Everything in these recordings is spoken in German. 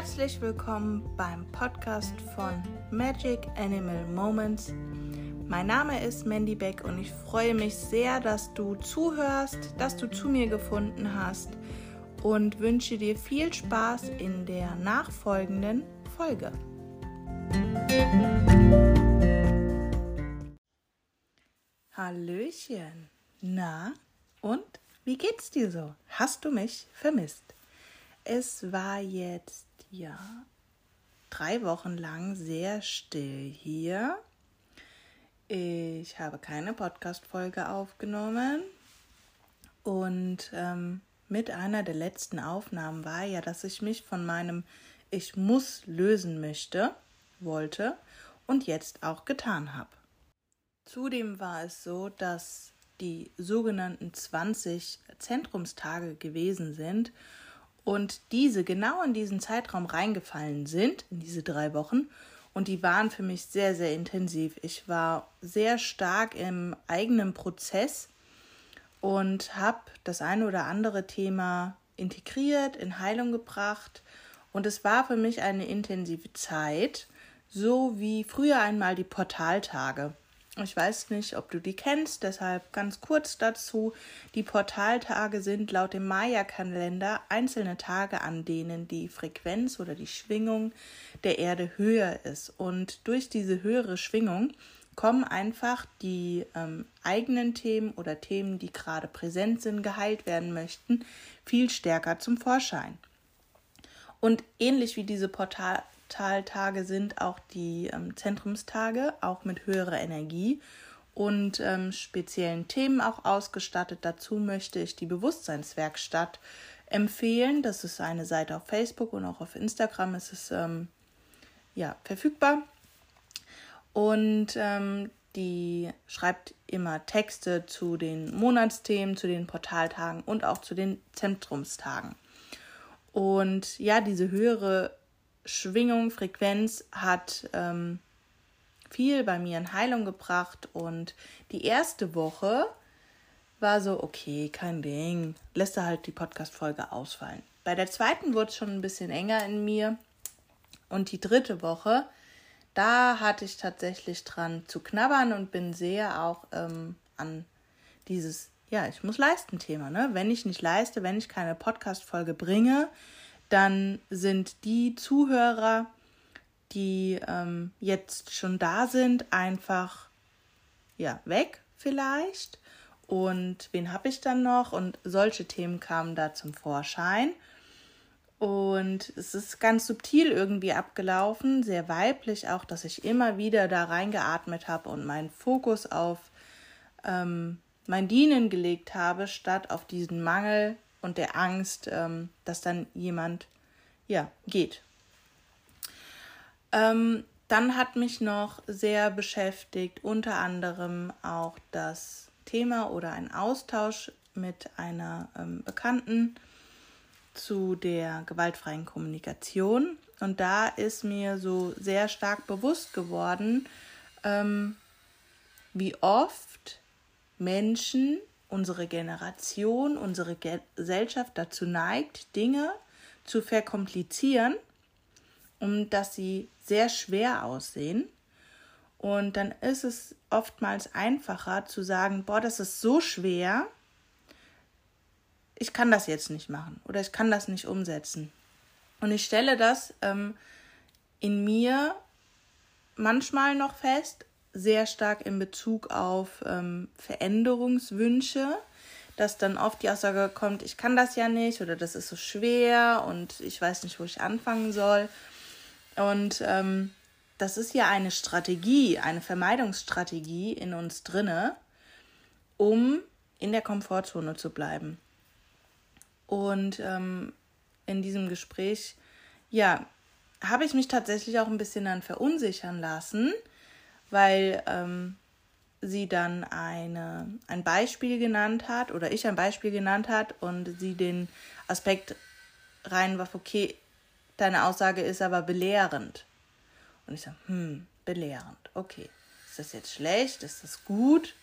Herzlich willkommen beim Podcast von Magic Animal Moments. Mein Name ist Mandy Beck und ich freue mich sehr, dass du zuhörst, dass du zu mir gefunden hast und wünsche dir viel Spaß in der nachfolgenden Folge. Hallöchen. Na, und wie geht's dir so? Hast du mich vermisst? Es war jetzt ja drei Wochen lang sehr still hier. Ich habe keine Podcast-Folge aufgenommen und ähm, mit einer der letzten Aufnahmen war ja, dass ich mich von meinem Ich muss lösen möchte, wollte und jetzt auch getan habe. Zudem war es so, dass die sogenannten 20 Zentrumstage gewesen sind und diese genau in diesen Zeitraum reingefallen sind, in diese drei Wochen. Und die waren für mich sehr, sehr intensiv. Ich war sehr stark im eigenen Prozess und habe das eine oder andere Thema integriert, in Heilung gebracht. Und es war für mich eine intensive Zeit, so wie früher einmal die Portaltage. Ich weiß nicht, ob du die kennst, deshalb ganz kurz dazu. Die Portaltage sind laut dem Maya-Kalender einzelne Tage, an denen die Frequenz oder die Schwingung der Erde höher ist. Und durch diese höhere Schwingung kommen einfach die ähm, eigenen Themen oder Themen, die gerade präsent sind, geheilt werden möchten, viel stärker zum Vorschein. Und ähnlich wie diese Portal Taltage sind auch die ähm, Zentrumstage, auch mit höherer Energie und ähm, speziellen Themen auch ausgestattet. Dazu möchte ich die Bewusstseinswerkstatt empfehlen. Das ist eine Seite auf Facebook und auch auf Instagram ist es ähm, ja, verfügbar. Und ähm, die schreibt immer Texte zu den Monatsthemen, zu den Portaltagen und auch zu den Zentrumstagen. Und ja, diese höhere Schwingung, Frequenz hat ähm, viel bei mir in Heilung gebracht und die erste Woche war so, okay, kein Ding, lässt er halt die Podcast-Folge ausfallen. Bei der zweiten wurde es schon ein bisschen enger in mir und die dritte Woche, da hatte ich tatsächlich dran zu knabbern und bin sehr auch ähm, an dieses, ja, ich muss leisten Thema, ne? Wenn ich nicht leiste, wenn ich keine Podcast-Folge bringe, dann sind die Zuhörer, die ähm, jetzt schon da sind, einfach ja weg vielleicht. Und wen habe ich dann noch? Und solche Themen kamen da zum Vorschein. Und es ist ganz subtil irgendwie abgelaufen, sehr weiblich auch, dass ich immer wieder da reingeatmet habe und meinen Fokus auf ähm, mein Dienen gelegt habe, statt auf diesen Mangel und der Angst, ähm, dass dann jemand ja geht. Ähm, dann hat mich noch sehr beschäftigt unter anderem auch das Thema oder ein Austausch mit einer ähm, Bekannten zu der gewaltfreien Kommunikation. Und da ist mir so sehr stark bewusst geworden, ähm, wie oft Menschen unsere Generation, unsere Gesellschaft dazu neigt, Dinge zu verkomplizieren, um dass sie sehr schwer aussehen. Und dann ist es oftmals einfacher zu sagen, boah, das ist so schwer, ich kann das jetzt nicht machen oder ich kann das nicht umsetzen. Und ich stelle das ähm, in mir manchmal noch fest, sehr stark in Bezug auf ähm, Veränderungswünsche, dass dann oft die Aussage kommt, ich kann das ja nicht oder das ist so schwer und ich weiß nicht, wo ich anfangen soll. Und ähm, das ist ja eine Strategie, eine Vermeidungsstrategie in uns drinne, um in der Komfortzone zu bleiben. Und ähm, in diesem Gespräch, ja, habe ich mich tatsächlich auch ein bisschen dann verunsichern lassen, weil ähm, sie dann eine, ein Beispiel genannt hat oder ich ein Beispiel genannt hat und sie den Aspekt reinwarf, okay, deine Aussage ist aber belehrend. Und ich sage, hm, belehrend, okay. Ist das jetzt schlecht? Ist das gut?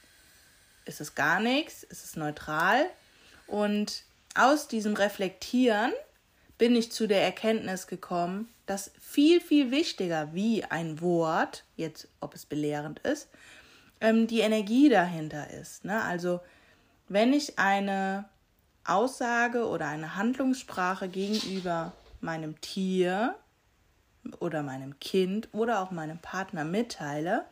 Ist es gar nichts? Ist es neutral? Und aus diesem Reflektieren bin ich zu der Erkenntnis gekommen, dass viel, viel wichtiger wie ein Wort, jetzt ob es belehrend ist, ähm, die Energie dahinter ist. Ne? Also wenn ich eine Aussage oder eine Handlungssprache gegenüber meinem Tier oder meinem Kind oder auch meinem Partner mitteile,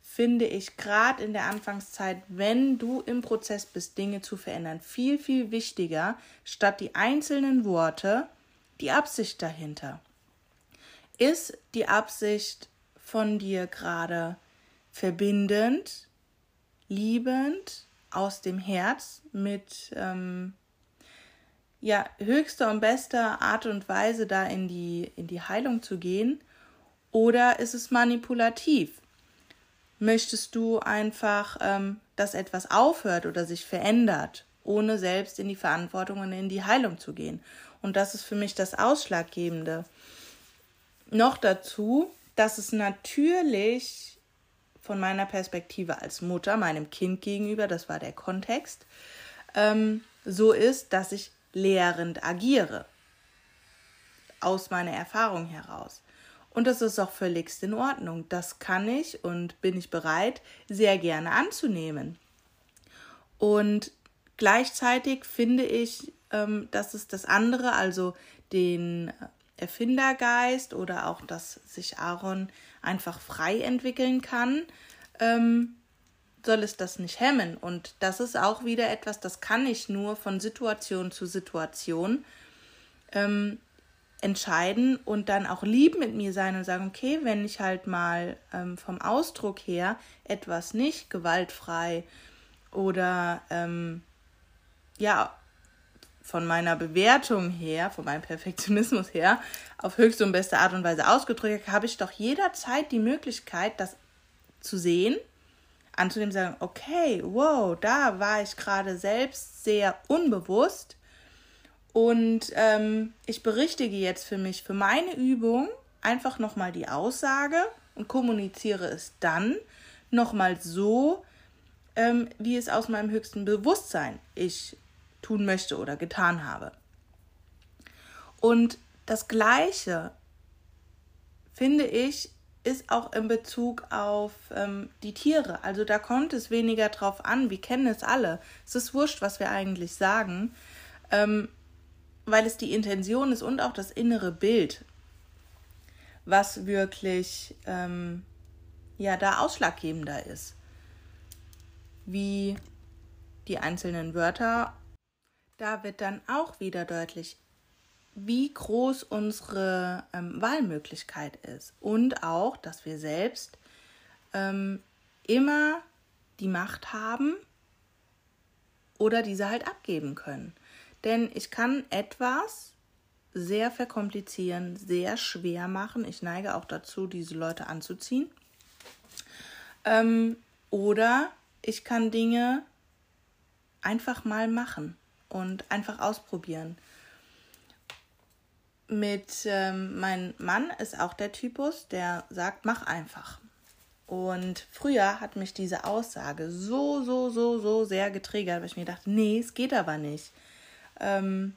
finde ich gerade in der Anfangszeit, wenn du im Prozess bist, Dinge zu verändern, viel, viel wichtiger, statt die einzelnen Worte, die Absicht dahinter. Ist die Absicht von dir gerade verbindend, liebend, aus dem Herz, mit ähm, ja, höchster und bester Art und Weise da in die, in die Heilung zu gehen? Oder ist es manipulativ? Möchtest du einfach, ähm, dass etwas aufhört oder sich verändert, ohne selbst in die Verantwortung und in die Heilung zu gehen? Und das ist für mich das Ausschlaggebende. Noch dazu, dass es natürlich von meiner Perspektive als Mutter, meinem Kind gegenüber, das war der Kontext, ähm, so ist, dass ich lehrend agiere. Aus meiner Erfahrung heraus. Und das ist auch völligst in Ordnung. Das kann ich und bin ich bereit, sehr gerne anzunehmen. Und gleichzeitig finde ich, ähm, dass es das andere, also den Erfindergeist oder auch, dass sich Aaron einfach frei entwickeln kann, ähm, soll es das nicht hemmen. Und das ist auch wieder etwas, das kann ich nur von Situation zu Situation ähm, entscheiden und dann auch lieb mit mir sein und sagen, okay, wenn ich halt mal ähm, vom Ausdruck her etwas nicht gewaltfrei oder ähm, ja von meiner Bewertung her, von meinem Perfektionismus her, auf höchste und beste Art und Weise ausgedrückt, habe ich doch jederzeit die Möglichkeit, das zu sehen anzunehmen, sagen, okay, wow, da war ich gerade selbst sehr unbewusst. Und ähm, ich berichtige jetzt für mich, für meine Übung, einfach nochmal die Aussage und kommuniziere es dann nochmal so, ähm, wie es aus meinem höchsten Bewusstsein ich tun möchte oder getan habe. Und das Gleiche, finde ich, ist auch in Bezug auf ähm, die Tiere. Also da kommt es weniger drauf an. Wir kennen es alle. Es ist wurscht, was wir eigentlich sagen, ähm, weil es die Intention ist und auch das innere Bild, was wirklich ähm, ja da ausschlaggebender ist. Wie die einzelnen Wörter. Da wird dann auch wieder deutlich, wie groß unsere ähm, Wahlmöglichkeit ist und auch, dass wir selbst ähm, immer die Macht haben oder diese halt abgeben können. Denn ich kann etwas sehr verkomplizieren, sehr schwer machen. Ich neige auch dazu, diese Leute anzuziehen. Ähm, oder ich kann Dinge einfach mal machen und einfach ausprobieren mit ähm, mein Mann ist auch der Typus, der sagt, mach einfach. Und früher hat mich diese Aussage so, so, so, so sehr getriggert, weil ich mir dachte, nee, es geht aber nicht. Ähm,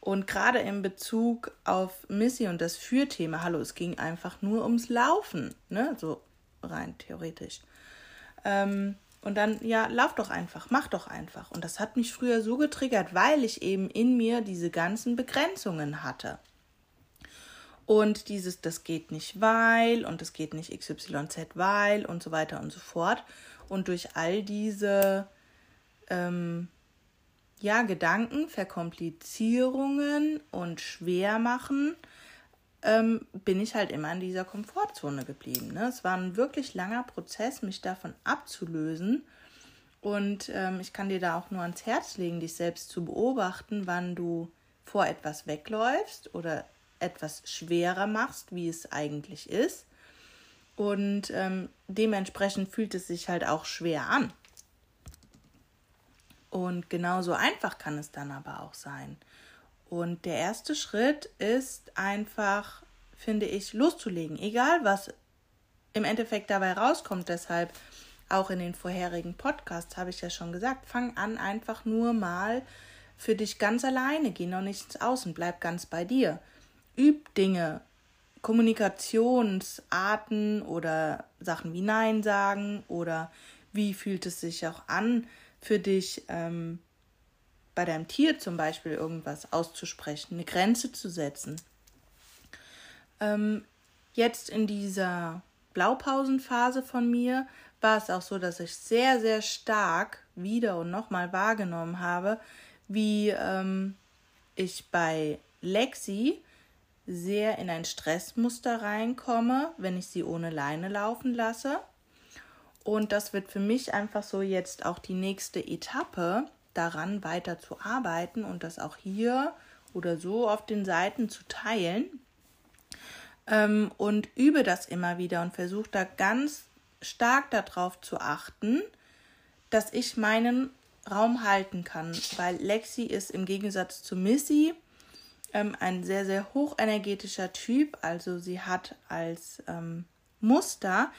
und gerade in Bezug auf Missy und das Fürthema, hallo, es ging einfach nur ums Laufen, ne, so rein theoretisch. Ähm, und dann, ja, lauf doch einfach, mach doch einfach. Und das hat mich früher so getriggert, weil ich eben in mir diese ganzen Begrenzungen hatte. Und dieses, das geht nicht, weil und das geht nicht XYZ, weil und so weiter und so fort. Und durch all diese ähm, ja, Gedanken, Verkomplizierungen und Schwermachen ähm, bin ich halt immer in dieser Komfortzone geblieben. Ne? Es war ein wirklich langer Prozess, mich davon abzulösen. Und ähm, ich kann dir da auch nur ans Herz legen, dich selbst zu beobachten, wann du vor etwas wegläufst oder etwas schwerer machst, wie es eigentlich ist. Und ähm, dementsprechend fühlt es sich halt auch schwer an. Und genauso einfach kann es dann aber auch sein. Und der erste Schritt ist einfach, finde ich, loszulegen. Egal was im Endeffekt dabei rauskommt. Deshalb auch in den vorherigen Podcasts habe ich ja schon gesagt, fang an einfach nur mal für dich ganz alleine, geh noch nicht ins Außen, bleib ganz bei dir. Üb Dinge, Kommunikationsarten oder Sachen wie Nein sagen oder wie fühlt es sich auch an für dich, ähm, bei deinem Tier zum Beispiel irgendwas auszusprechen, eine Grenze zu setzen. Ähm, jetzt in dieser Blaupausenphase von mir war es auch so, dass ich sehr, sehr stark wieder und nochmal wahrgenommen habe, wie ähm, ich bei Lexi sehr in ein Stressmuster reinkomme, wenn ich sie ohne Leine laufen lasse. Und das wird für mich einfach so jetzt auch die nächste Etappe, daran weiter zu arbeiten und das auch hier oder so auf den Seiten zu teilen. Ähm, und übe das immer wieder und versuche da ganz stark darauf zu achten, dass ich meinen Raum halten kann, weil Lexi ist im Gegensatz zu Missy ähm, ein sehr, sehr hochenergetischer Typ. Also sie hat als ähm, Muster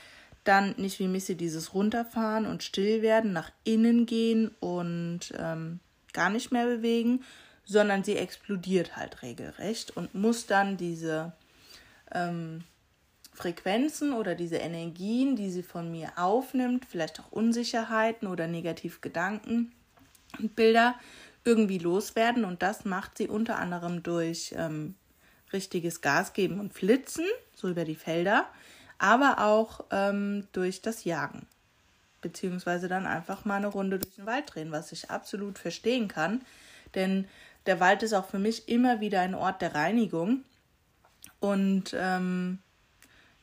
dann nicht wie Missy dieses runterfahren und still werden, nach innen gehen und ähm, gar nicht mehr bewegen, sondern sie explodiert halt regelrecht und muss dann diese ähm, Frequenzen oder diese Energien, die sie von mir aufnimmt, vielleicht auch Unsicherheiten oder Negativgedanken und Bilder irgendwie loswerden. Und das macht sie unter anderem durch ähm, richtiges Gas geben und Flitzen, so über die Felder, aber auch ähm, durch das Jagen. Beziehungsweise dann einfach mal eine Runde durch den Wald drehen, was ich absolut verstehen kann. Denn der Wald ist auch für mich immer wieder ein Ort der Reinigung. Und ähm,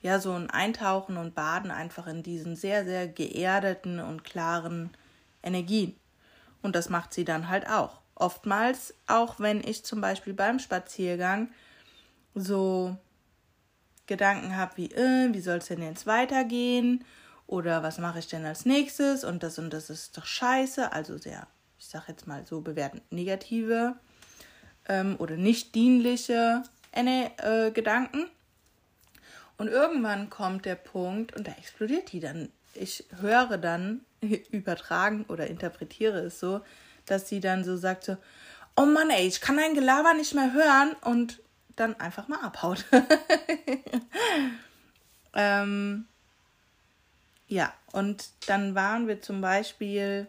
ja, so ein Eintauchen und Baden einfach in diesen sehr, sehr geerdeten und klaren Energien. Und das macht sie dann halt auch. Oftmals, auch wenn ich zum Beispiel beim Spaziergang so Gedanken habe wie, äh, wie soll es denn jetzt weitergehen? Oder was mache ich denn als nächstes? Und das und das ist doch scheiße. Also sehr, ich sage jetzt mal so bewertend negative ähm, oder nicht dienliche äh, Gedanken. Und irgendwann kommt der Punkt und da explodiert die dann. Ich höre dann, übertragen oder interpretiere es so, dass sie dann so sagt so, oh Mann, ey, ich kann dein Gelaber nicht mehr hören und dann einfach mal abhaut. ähm, ja, und dann waren wir zum Beispiel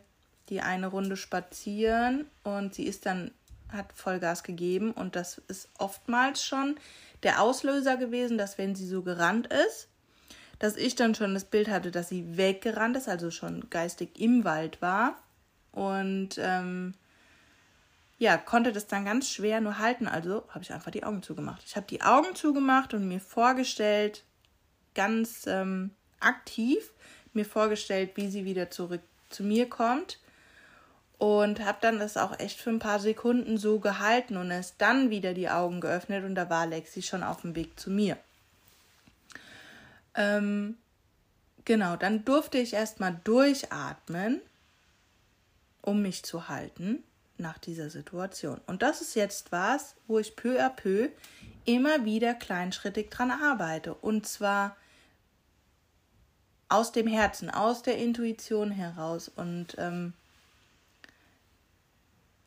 die eine Runde spazieren und sie ist dann, hat Vollgas gegeben und das ist oftmals schon der Auslöser gewesen, dass wenn sie so gerannt ist, dass ich dann schon das Bild hatte, dass sie weggerannt ist, also schon geistig im Wald war. Und ähm, ja, konnte das dann ganz schwer nur halten. Also habe ich einfach die Augen zugemacht. Ich habe die Augen zugemacht und mir vorgestellt, ganz ähm, aktiv, mir vorgestellt, wie sie wieder zurück zu mir kommt und habe dann das auch echt für ein paar Sekunden so gehalten und erst dann wieder die Augen geöffnet und da war Lexi schon auf dem Weg zu mir. Ähm, genau, dann durfte ich erstmal durchatmen, um mich zu halten nach dieser Situation. Und das ist jetzt was, wo ich peu à peu immer wieder kleinschrittig dran arbeite. Und zwar aus dem Herzen, aus der Intuition heraus. Und ähm,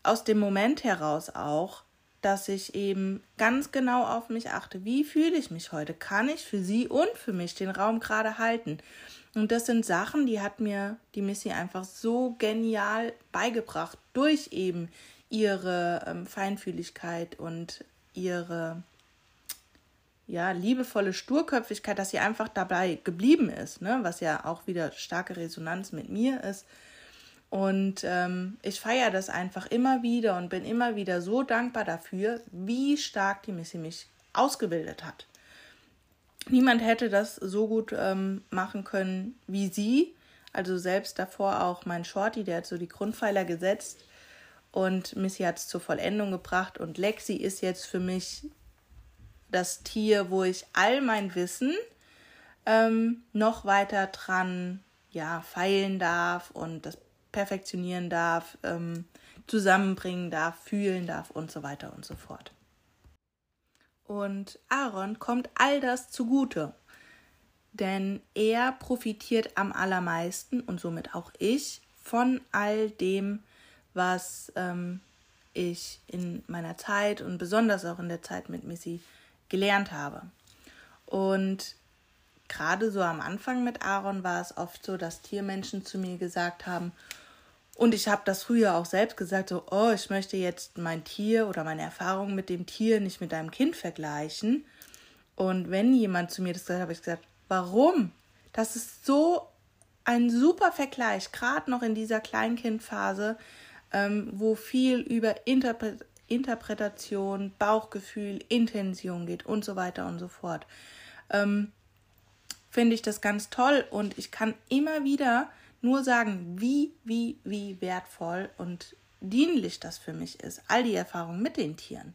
aus dem Moment heraus auch, dass ich eben ganz genau auf mich achte. Wie fühle ich mich heute? Kann ich für sie und für mich den Raum gerade halten? Und das sind Sachen, die hat mir die Missy einfach so genial beigebracht durch eben ihre ähm, Feinfühligkeit und ihre ja, liebevolle Sturköpfigkeit, dass sie einfach dabei geblieben ist, ne? was ja auch wieder starke Resonanz mit mir ist. Und ähm, ich feiere das einfach immer wieder und bin immer wieder so dankbar dafür, wie stark die Missy mich ausgebildet hat. Niemand hätte das so gut ähm, machen können wie sie. Also selbst davor auch mein Shorty, der hat so die Grundpfeiler gesetzt und Missy hat es zur Vollendung gebracht. Und Lexi ist jetzt für mich das Tier, wo ich all mein Wissen ähm, noch weiter dran ja, feilen darf und das perfektionieren darf, ähm, zusammenbringen darf, fühlen darf und so weiter und so fort. Und Aaron kommt all das zugute, denn er profitiert am allermeisten und somit auch ich von all dem, was ähm, ich in meiner Zeit und besonders auch in der Zeit mit Missy gelernt habe. Und gerade so am Anfang mit Aaron war es oft so, dass Tiermenschen zu mir gesagt haben, und ich habe das früher auch selbst gesagt, so, oh, ich möchte jetzt mein Tier oder meine Erfahrung mit dem Tier nicht mit deinem Kind vergleichen. Und wenn jemand zu mir das gesagt hat, habe ich gesagt, warum? Das ist so ein super Vergleich, gerade noch in dieser Kleinkindphase, ähm, wo viel über Interpre Interpretation, Bauchgefühl, Intention geht und so weiter und so fort. Ähm, Finde ich das ganz toll und ich kann immer wieder nur sagen, wie, wie, wie wertvoll und dienlich das für mich ist, all die Erfahrungen mit den Tieren.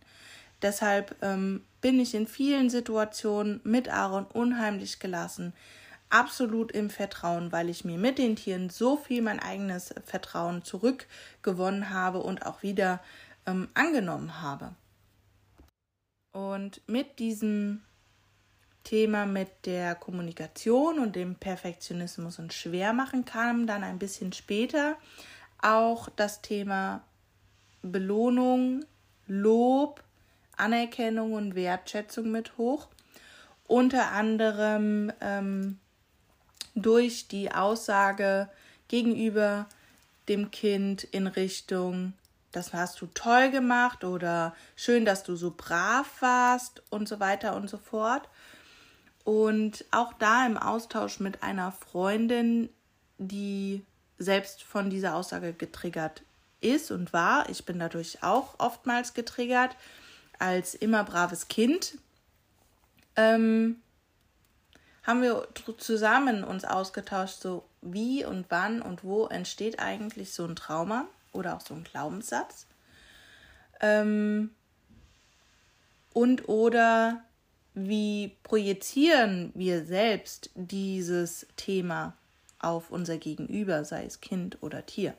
Deshalb ähm, bin ich in vielen Situationen mit Aaron unheimlich gelassen, absolut im Vertrauen, weil ich mir mit den Tieren so viel mein eigenes Vertrauen zurückgewonnen habe und auch wieder ähm, angenommen habe. Und mit diesem Thema mit der Kommunikation und dem Perfektionismus und Schwermachen kam dann ein bisschen später auch das Thema Belohnung, Lob, Anerkennung und Wertschätzung mit hoch. Unter anderem ähm, durch die Aussage gegenüber dem Kind in Richtung, das hast du toll gemacht oder schön, dass du so brav warst und so weiter und so fort. Und auch da im Austausch mit einer Freundin, die selbst von dieser Aussage getriggert ist und war. Ich bin dadurch auch oftmals getriggert als immer braves Kind. Ähm, haben wir zusammen uns ausgetauscht, so wie und wann und wo entsteht eigentlich so ein Trauma oder auch so ein Glaubenssatz. Ähm, und oder wie projizieren wir selbst dieses Thema auf unser Gegenüber, sei es Kind oder Tier.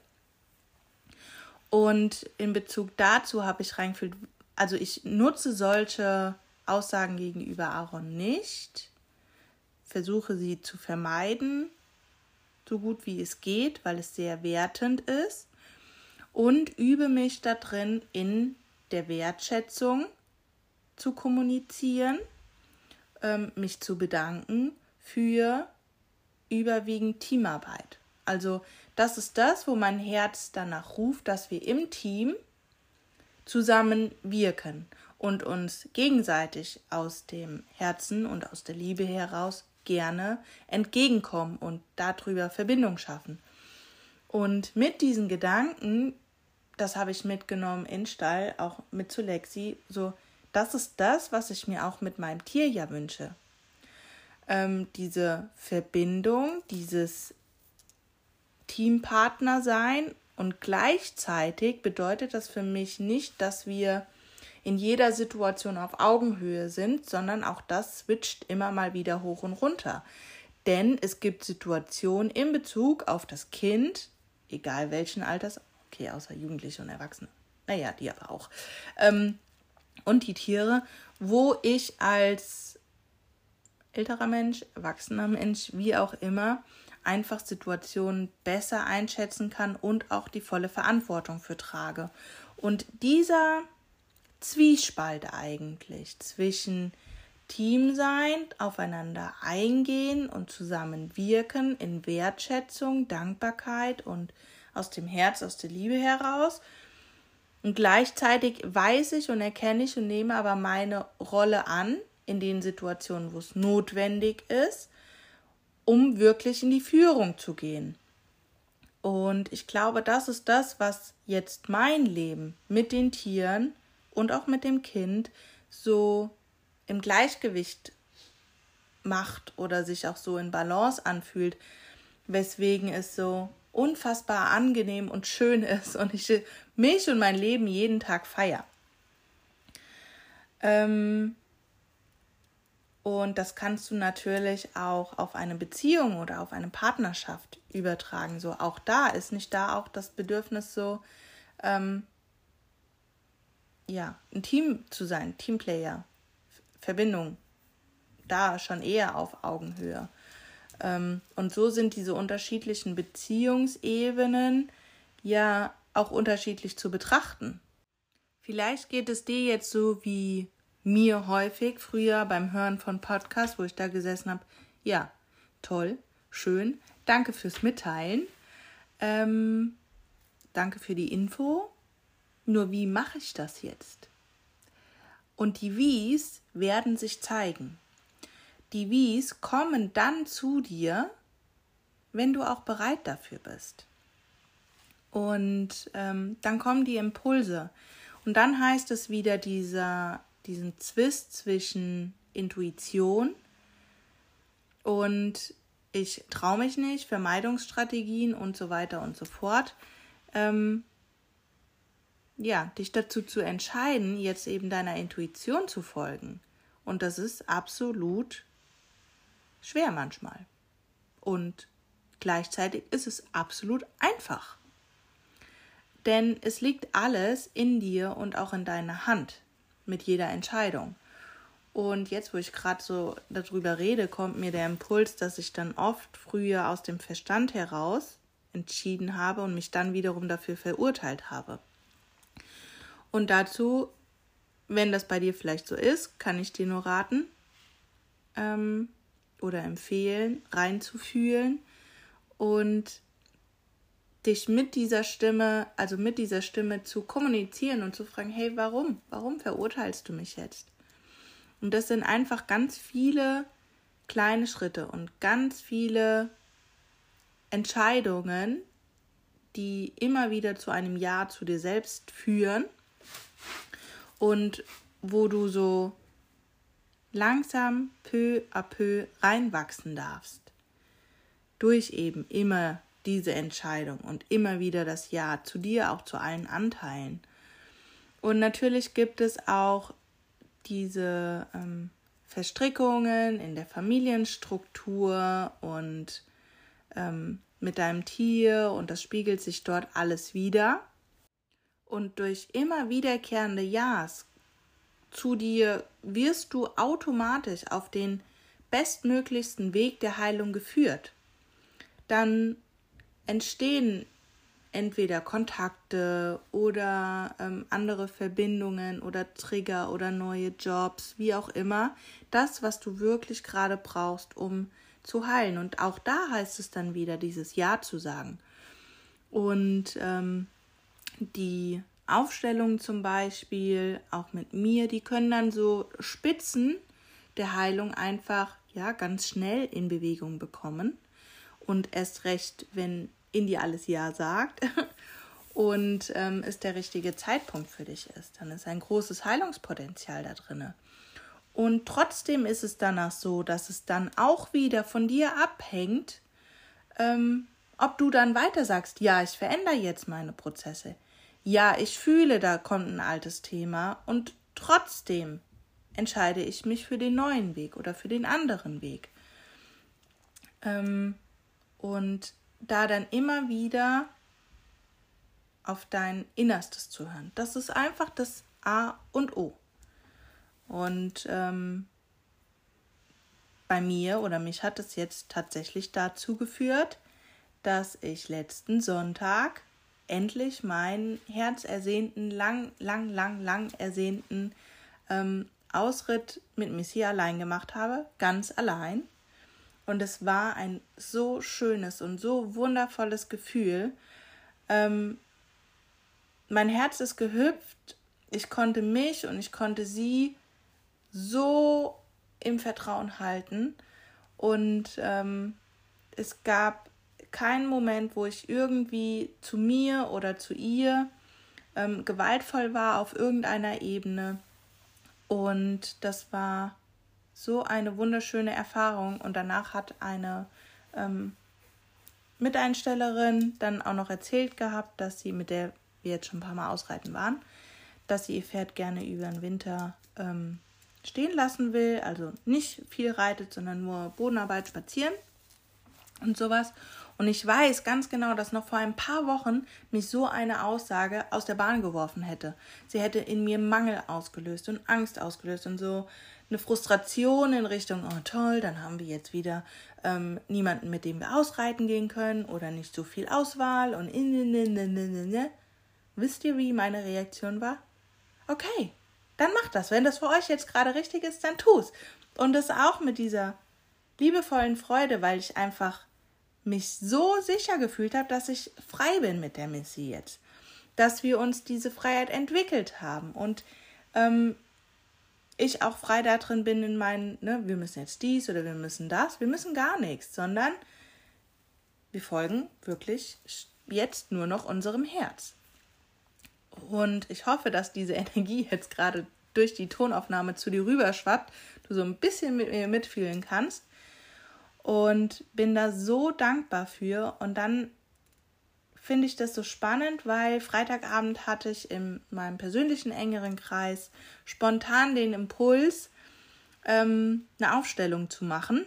Und in Bezug dazu habe ich reingefühlt, also ich nutze solche Aussagen gegenüber Aaron nicht, versuche sie zu vermeiden, so gut wie es geht, weil es sehr wertend ist und übe mich da drin in der Wertschätzung zu kommunizieren ähm, mich zu bedanken für überwiegend Teamarbeit. Also das ist das, wo mein Herz danach ruft, dass wir im Team zusammen wirken und uns gegenseitig aus dem Herzen und aus der Liebe heraus gerne entgegenkommen und darüber Verbindung schaffen. Und mit diesen Gedanken, das habe ich mitgenommen in Stall, auch mit zu Lexi, so das ist das, was ich mir auch mit meinem Tier ja wünsche. Ähm, diese Verbindung, dieses Teampartner sein und gleichzeitig bedeutet das für mich nicht, dass wir in jeder Situation auf Augenhöhe sind, sondern auch das switcht immer mal wieder hoch und runter. Denn es gibt Situationen in Bezug auf das Kind, egal welchen Alters, okay, außer Jugendliche und Erwachsene, naja, die aber auch, ähm, und die Tiere, wo ich als älterer Mensch, erwachsener Mensch, wie auch immer, einfach Situationen besser einschätzen kann und auch die volle Verantwortung für trage. Und dieser Zwiespalt eigentlich zwischen Team sein, aufeinander eingehen und zusammenwirken in Wertschätzung, Dankbarkeit und aus dem Herz, aus der Liebe heraus und gleichzeitig weiß ich und erkenne ich und nehme aber meine Rolle an in den Situationen, wo es notwendig ist, um wirklich in die Führung zu gehen. Und ich glaube, das ist das, was jetzt mein Leben mit den Tieren und auch mit dem Kind so im Gleichgewicht macht oder sich auch so in Balance anfühlt, weswegen es so unfassbar angenehm und schön ist und ich mich und mein Leben jeden Tag feiere. Ähm, und das kannst du natürlich auch auf eine Beziehung oder auf eine Partnerschaft übertragen. So auch da ist nicht da auch das Bedürfnis so, ähm, ja, ein Team zu sein, Teamplayer, Verbindung, da schon eher auf Augenhöhe. Ähm, und so sind diese unterschiedlichen Beziehungsebenen ja auch unterschiedlich zu betrachten. Vielleicht geht es dir jetzt so wie mir häufig früher beim Hören von Podcasts, wo ich da gesessen habe. Ja, toll, schön, danke fürs Mitteilen. Ähm, danke für die Info. Nur wie mache ich das jetzt? Und die Wies werden sich zeigen. Die Wies kommen dann zu dir, wenn du auch bereit dafür bist. Und ähm, dann kommen die Impulse. Und dann heißt es wieder dieser, diesen Zwist zwischen Intuition und ich traue mich nicht, Vermeidungsstrategien und so weiter und so fort. Ähm, ja, dich dazu zu entscheiden, jetzt eben deiner Intuition zu folgen. Und das ist absolut schwer manchmal. Und gleichzeitig ist es absolut einfach. Denn es liegt alles in dir und auch in deiner Hand mit jeder Entscheidung. Und jetzt, wo ich gerade so darüber rede, kommt mir der Impuls, dass ich dann oft früher aus dem Verstand heraus entschieden habe und mich dann wiederum dafür verurteilt habe. Und dazu, wenn das bei dir vielleicht so ist, kann ich dir nur raten ähm, oder empfehlen, reinzufühlen und dich mit dieser Stimme, also mit dieser Stimme zu kommunizieren und zu fragen, hey, warum? Warum verurteilst du mich jetzt? Und das sind einfach ganz viele kleine Schritte und ganz viele Entscheidungen, die immer wieder zu einem Ja zu dir selbst führen und wo du so langsam peu à peu reinwachsen darfst. Durch eben immer diese Entscheidung und immer wieder das Ja zu dir, auch zu allen Anteilen. Und natürlich gibt es auch diese ähm, Verstrickungen in der Familienstruktur und ähm, mit deinem Tier und das spiegelt sich dort alles wieder. Und durch immer wiederkehrende Ja's zu dir wirst du automatisch auf den bestmöglichsten Weg der Heilung geführt. Dann entstehen entweder Kontakte oder ähm, andere Verbindungen oder Trigger oder neue Jobs, wie auch immer. Das, was du wirklich gerade brauchst, um zu heilen. Und auch da heißt es dann wieder, dieses Ja zu sagen. Und ähm, die Aufstellungen zum Beispiel, auch mit mir, die können dann so Spitzen der Heilung einfach ja ganz schnell in Bewegung bekommen. Und erst recht, wenn in dir alles Ja sagt und ähm, es der richtige Zeitpunkt für dich ist. Dann ist ein großes Heilungspotenzial da drin. Und trotzdem ist es danach so, dass es dann auch wieder von dir abhängt, ähm, ob du dann weiter sagst, ja, ich verändere jetzt meine Prozesse. Ja, ich fühle, da kommt ein altes Thema und trotzdem entscheide ich mich für den neuen Weg oder für den anderen Weg. Ähm, und da dann immer wieder auf dein Innerstes zu hören. Das ist einfach das A und O. Und ähm, bei mir oder mich hat es jetzt tatsächlich dazu geführt, dass ich letzten Sonntag endlich meinen herzersehnten, lang, lang, lang, lang ersehnten ähm, Ausritt mit Missy allein gemacht habe, ganz allein. Und es war ein so schönes und so wundervolles Gefühl. Ähm, mein Herz ist gehüpft. Ich konnte mich und ich konnte sie so im Vertrauen halten. Und ähm, es gab keinen Moment, wo ich irgendwie zu mir oder zu ihr ähm, gewaltvoll war auf irgendeiner Ebene. Und das war so eine wunderschöne Erfahrung. Und danach hat eine ähm, Miteinstellerin dann auch noch erzählt gehabt, dass sie, mit der wir jetzt schon ein paar Mal ausreiten waren, dass sie ihr Pferd gerne über den Winter ähm, stehen lassen will. Also nicht viel reitet, sondern nur Bodenarbeit, spazieren und sowas. Und ich weiß ganz genau, dass noch vor ein paar Wochen mich so eine Aussage aus der Bahn geworfen hätte. Sie hätte in mir Mangel ausgelöst und Angst ausgelöst und so eine Frustration in Richtung, oh toll, dann haben wir jetzt wieder ähm, niemanden, mit dem wir ausreiten gehen können oder nicht so viel Auswahl und in, in, in. Wisst ihr, wie meine Reaktion war? okay, dann macht das. Wenn das für euch jetzt gerade richtig ist, dann tu's. Und das auch mit dieser liebevollen Freude, weil ich einfach mich so sicher gefühlt habe, dass ich frei bin mit der Missy jetzt. Dass wir uns diese Freiheit entwickelt haben und ähm, ich auch frei da drin bin in meinen, ne, wir müssen jetzt dies oder wir müssen das, wir müssen gar nichts, sondern wir folgen wirklich jetzt nur noch unserem Herz. Und ich hoffe, dass diese Energie jetzt gerade durch die Tonaufnahme zu dir rüberschwappt, du so ein bisschen mit mir mitfühlen kannst. Und bin da so dankbar für. Und dann finde ich das so spannend, weil Freitagabend hatte ich in meinem persönlichen engeren Kreis spontan den Impuls, ähm, eine Aufstellung zu machen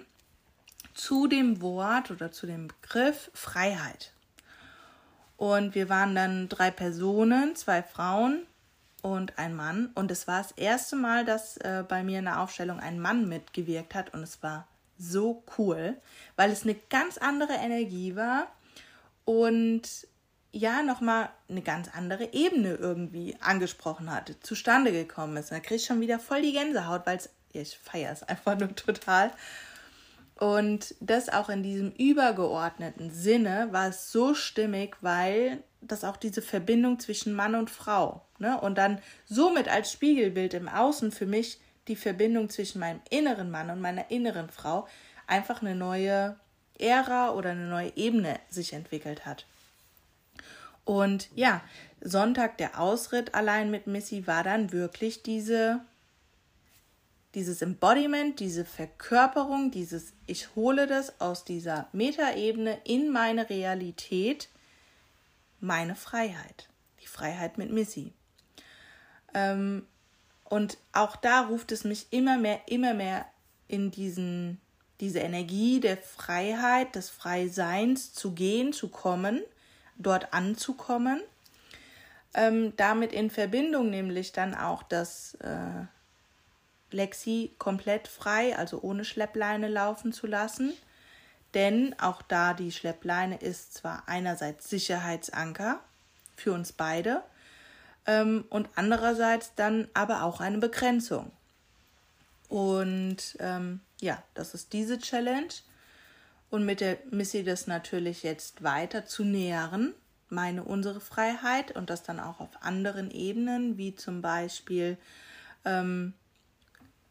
zu dem Wort oder zu dem Begriff Freiheit. Und wir waren dann drei Personen, zwei Frauen und ein Mann. Und es war das erste Mal, dass äh, bei mir in der Aufstellung ein Mann mitgewirkt hat. Und es war so cool, weil es eine ganz andere Energie war und ja, nochmal eine ganz andere Ebene irgendwie angesprochen hatte, zustande gekommen ist. Da kriege ich schon wieder voll die Gänsehaut, weil ich feiere es einfach nur total. Und das auch in diesem übergeordneten Sinne war es so stimmig, weil das auch diese Verbindung zwischen Mann und Frau, ne? Und dann somit als Spiegelbild im Außen für mich die Verbindung zwischen meinem inneren Mann und meiner inneren Frau einfach eine neue Ära oder eine neue Ebene sich entwickelt hat. Und ja, Sonntag der Ausritt allein mit Missy war dann wirklich diese dieses Embodiment, diese Verkörperung, dieses ich hole das aus dieser Metaebene in meine Realität, meine Freiheit, die Freiheit mit Missy. Ähm, und auch da ruft es mich immer mehr, immer mehr in diesen, diese Energie der Freiheit, des Freiseins zu gehen, zu kommen, dort anzukommen. Ähm, damit in Verbindung nämlich dann auch das äh, Lexi komplett frei, also ohne Schleppleine laufen zu lassen. Denn auch da die Schleppleine ist zwar einerseits Sicherheitsanker für uns beide ähm, und andererseits dann aber auch eine Begrenzung. Und ähm, ja, das ist diese Challenge. Und mit der Missy das natürlich jetzt weiter zu nähern, meine, unsere Freiheit und das dann auch auf anderen Ebenen, wie zum Beispiel ähm,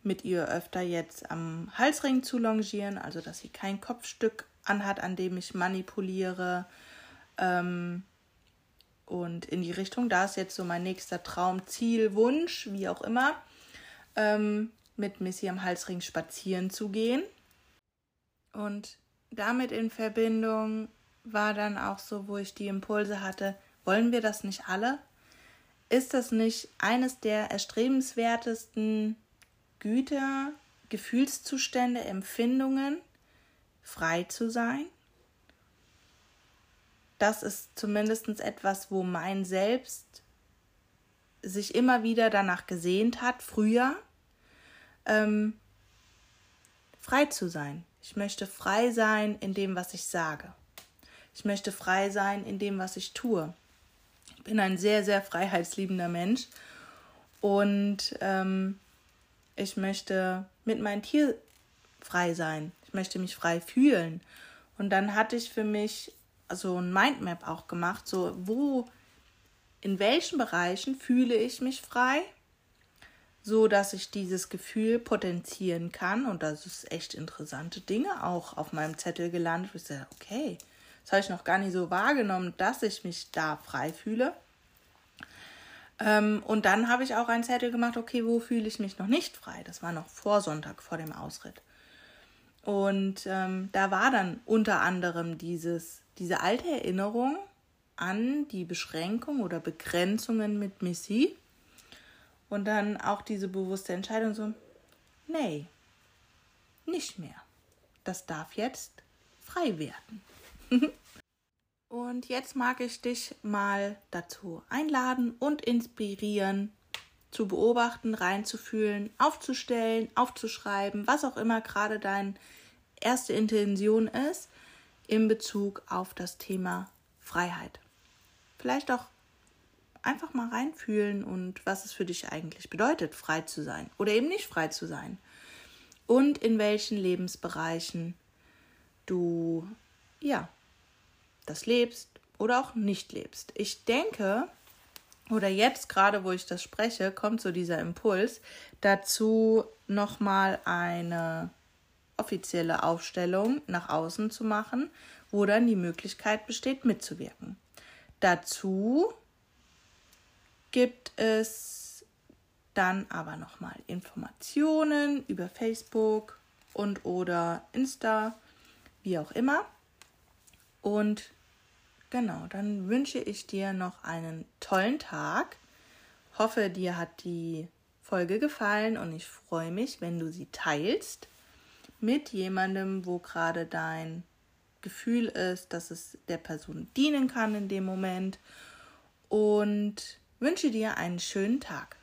mit ihr öfter jetzt am Halsring zu longieren, also dass sie kein Kopfstück anhat, an dem ich manipuliere. Ähm, und in die Richtung, da ist jetzt so mein nächster Traum, Ziel, Wunsch, wie auch immer, ähm, mit Missy am Halsring spazieren zu gehen. Und damit in Verbindung war dann auch so, wo ich die Impulse hatte, wollen wir das nicht alle? Ist das nicht eines der erstrebenswertesten Güter, Gefühlszustände, Empfindungen frei zu sein. Das ist zumindest etwas, wo mein Selbst sich immer wieder danach gesehnt hat, früher ähm, frei zu sein. Ich möchte frei sein in dem, was ich sage. Ich möchte frei sein in dem, was ich tue. Ich bin ein sehr, sehr freiheitsliebender Mensch und ähm, ich möchte mit meinem Tier frei sein. Ich möchte mich frei fühlen. Und dann hatte ich für mich so ein Mindmap auch gemacht, so wo, in welchen Bereichen fühle ich mich frei, so dass ich dieses Gefühl potenzieren kann. Und das ist echt interessante Dinge auch auf meinem Zettel gelandet. Ich sage, okay, das habe ich noch gar nicht so wahrgenommen, dass ich mich da frei fühle. Ähm, und dann habe ich auch einen Zettel gemacht, okay, wo fühle ich mich noch nicht frei? Das war noch vor Sonntag, vor dem Ausritt. Und ähm, da war dann unter anderem dieses, diese alte Erinnerung an die Beschränkung oder Begrenzungen mit Missy. Und dann auch diese bewusste Entscheidung so, nee, nicht mehr. Das darf jetzt frei werden. Und jetzt mag ich dich mal dazu einladen und inspirieren, zu beobachten, reinzufühlen, aufzustellen, aufzuschreiben, was auch immer gerade deine erste Intention ist in Bezug auf das Thema Freiheit. Vielleicht auch einfach mal reinfühlen und was es für dich eigentlich bedeutet, frei zu sein oder eben nicht frei zu sein. Und in welchen Lebensbereichen du ja das lebst oder auch nicht lebst. Ich denke, oder jetzt gerade, wo ich das spreche, kommt so dieser Impuls dazu, nochmal eine offizielle Aufstellung nach außen zu machen, wo dann die Möglichkeit besteht, mitzuwirken. Dazu gibt es dann aber nochmal Informationen über Facebook und oder Insta, wie auch immer. Und genau, dann wünsche ich dir noch einen tollen Tag. Hoffe, dir hat die Folge gefallen und ich freue mich, wenn du sie teilst mit jemandem, wo gerade dein Gefühl ist, dass es der Person dienen kann in dem Moment und wünsche dir einen schönen Tag.